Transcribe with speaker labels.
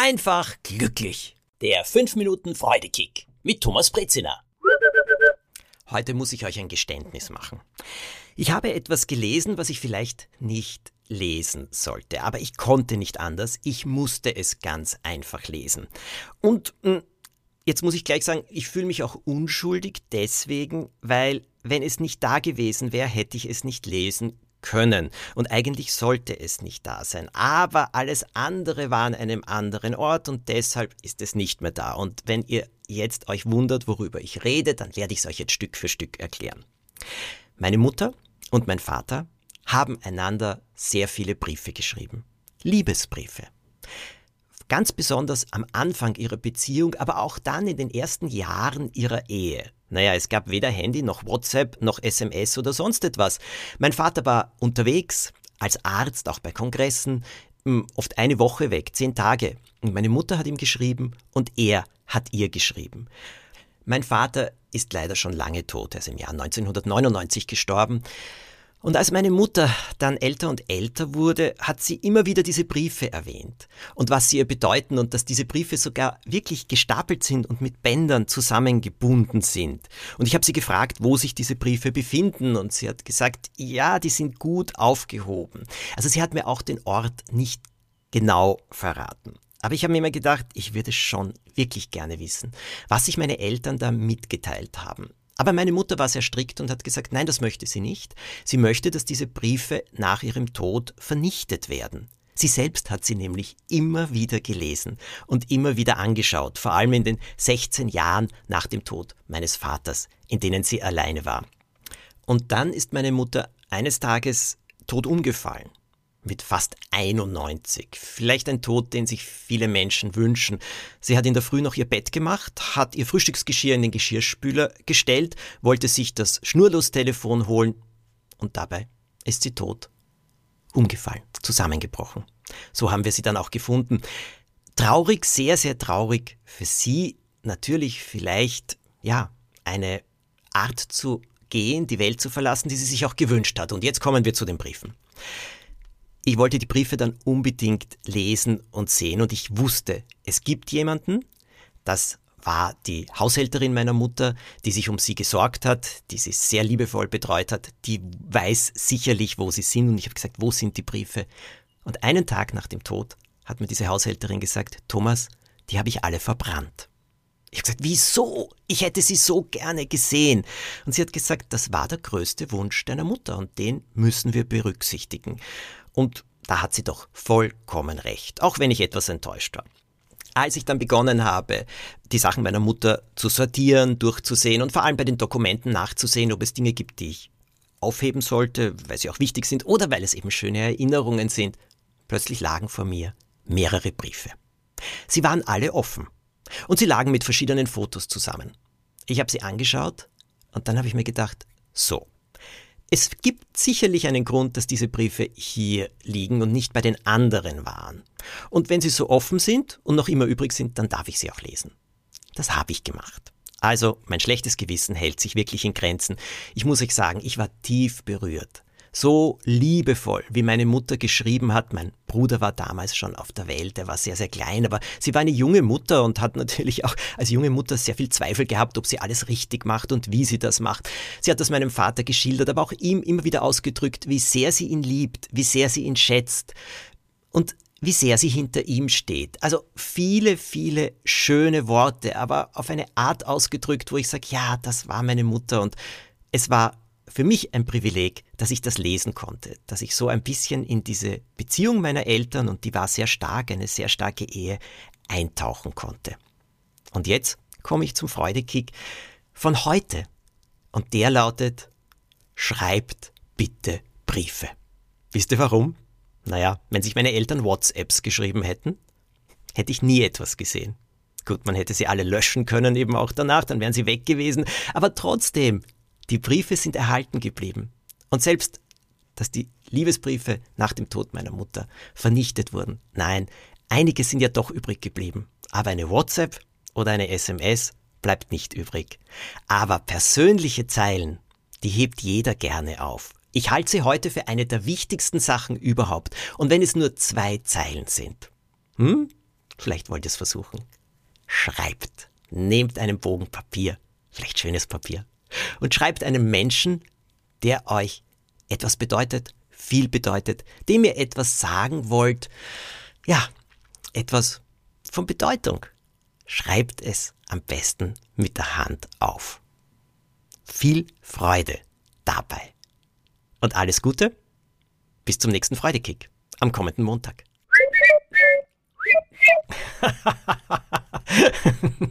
Speaker 1: einfach glücklich. Der 5 Minuten Freudekick mit Thomas Brezina. Heute muss ich euch ein Geständnis machen. Ich habe etwas gelesen, was ich vielleicht nicht lesen sollte, aber ich konnte nicht anders. Ich musste es ganz einfach lesen. Und hm, jetzt muss ich gleich sagen, ich fühle mich auch unschuldig deswegen, weil wenn es nicht da gewesen wäre, hätte ich es nicht lesen können. Und eigentlich sollte es nicht da sein. Aber alles andere war an einem anderen Ort und deshalb ist es nicht mehr da. Und wenn ihr jetzt euch wundert, worüber ich rede, dann werde ich es euch jetzt Stück für Stück erklären. Meine Mutter und mein Vater haben einander sehr viele Briefe geschrieben. Liebesbriefe. Ganz besonders am Anfang ihrer Beziehung, aber auch dann in den ersten Jahren ihrer Ehe. Naja, es gab weder Handy noch WhatsApp noch SMS oder sonst etwas. Mein Vater war unterwegs, als Arzt, auch bei Kongressen, hm, oft eine Woche weg, zehn Tage. Und meine Mutter hat ihm geschrieben und er hat ihr geschrieben. Mein Vater ist leider schon lange tot, er ist im Jahr 1999 gestorben. Und als meine Mutter dann älter und älter wurde, hat sie immer wieder diese Briefe erwähnt und was sie ihr bedeuten und dass diese Briefe sogar wirklich gestapelt sind und mit Bändern zusammengebunden sind. Und ich habe sie gefragt, wo sich diese Briefe befinden und sie hat gesagt, ja, die sind gut aufgehoben. Also sie hat mir auch den Ort nicht genau verraten. Aber ich habe mir immer gedacht, ich würde schon wirklich gerne wissen, was sich meine Eltern da mitgeteilt haben. Aber meine Mutter war sehr strikt und hat gesagt, nein, das möchte sie nicht. Sie möchte, dass diese Briefe nach ihrem Tod vernichtet werden. Sie selbst hat sie nämlich immer wieder gelesen und immer wieder angeschaut, vor allem in den 16 Jahren nach dem Tod meines Vaters, in denen sie alleine war. Und dann ist meine Mutter eines Tages tot umgefallen mit fast 91. Vielleicht ein Tod, den sich viele Menschen wünschen. Sie hat in der Früh noch ihr Bett gemacht, hat ihr Frühstücksgeschirr in den Geschirrspüler gestellt, wollte sich das Schnurlostelefon holen und dabei ist sie tot. Umgefallen, zusammengebrochen. So haben wir sie dann auch gefunden. Traurig, sehr, sehr traurig für sie. Natürlich vielleicht, ja, eine Art zu gehen, die Welt zu verlassen, die sie sich auch gewünscht hat. Und jetzt kommen wir zu den Briefen. Ich wollte die Briefe dann unbedingt lesen und sehen und ich wusste, es gibt jemanden, das war die Haushälterin meiner Mutter, die sich um sie gesorgt hat, die sie sehr liebevoll betreut hat, die weiß sicherlich, wo sie sind und ich habe gesagt, wo sind die Briefe? Und einen Tag nach dem Tod hat mir diese Haushälterin gesagt, Thomas, die habe ich alle verbrannt. Ich habe gesagt, wieso? Ich hätte sie so gerne gesehen. Und sie hat gesagt, das war der größte Wunsch deiner Mutter und den müssen wir berücksichtigen. Und da hat sie doch vollkommen recht, auch wenn ich etwas enttäuscht war. Als ich dann begonnen habe, die Sachen meiner Mutter zu sortieren, durchzusehen und vor allem bei den Dokumenten nachzusehen, ob es Dinge gibt, die ich aufheben sollte, weil sie auch wichtig sind oder weil es eben schöne Erinnerungen sind, plötzlich lagen vor mir mehrere Briefe. Sie waren alle offen und sie lagen mit verschiedenen Fotos zusammen. Ich habe sie angeschaut und dann habe ich mir gedacht, so, es gibt sicherlich einen Grund, dass diese Briefe hier liegen und nicht bei den anderen waren. Und wenn sie so offen sind und noch immer übrig sind, dann darf ich sie auch lesen. Das habe ich gemacht. Also, mein schlechtes Gewissen hält sich wirklich in Grenzen. Ich muss euch sagen, ich war tief berührt so liebevoll, wie meine Mutter geschrieben hat. Mein Bruder war damals schon auf der Welt, er war sehr, sehr klein, aber sie war eine junge Mutter und hat natürlich auch als junge Mutter sehr viel Zweifel gehabt, ob sie alles richtig macht und wie sie das macht. Sie hat das meinem Vater geschildert, aber auch ihm immer wieder ausgedrückt, wie sehr sie ihn liebt, wie sehr sie ihn schätzt und wie sehr sie hinter ihm steht. Also viele, viele schöne Worte, aber auf eine Art ausgedrückt, wo ich sage, ja, das war meine Mutter und es war für mich ein Privileg, dass ich das lesen konnte, dass ich so ein bisschen in diese Beziehung meiner Eltern, und die war sehr stark, eine sehr starke Ehe, eintauchen konnte. Und jetzt komme ich zum Freudekick von heute. Und der lautet, schreibt bitte Briefe. Wisst ihr warum? Naja, wenn sich meine Eltern WhatsApps geschrieben hätten, hätte ich nie etwas gesehen. Gut, man hätte sie alle löschen können, eben auch danach, dann wären sie weg gewesen. Aber trotzdem, die Briefe sind erhalten geblieben. Und selbst, dass die Liebesbriefe nach dem Tod meiner Mutter vernichtet wurden. Nein, einige sind ja doch übrig geblieben. Aber eine WhatsApp oder eine SMS bleibt nicht übrig. Aber persönliche Zeilen, die hebt jeder gerne auf. Ich halte sie heute für eine der wichtigsten Sachen überhaupt. Und wenn es nur zwei Zeilen sind. Hm? Vielleicht wollt ihr es versuchen. Schreibt. Nehmt einen Bogen Papier, vielleicht schönes Papier, und schreibt einem Menschen, der euch etwas bedeutet, viel bedeutet, dem ihr etwas sagen wollt, ja, etwas von Bedeutung. Schreibt es am besten mit der Hand auf. Viel Freude dabei. Und alles Gute. Bis zum nächsten Freudekick am kommenden Montag.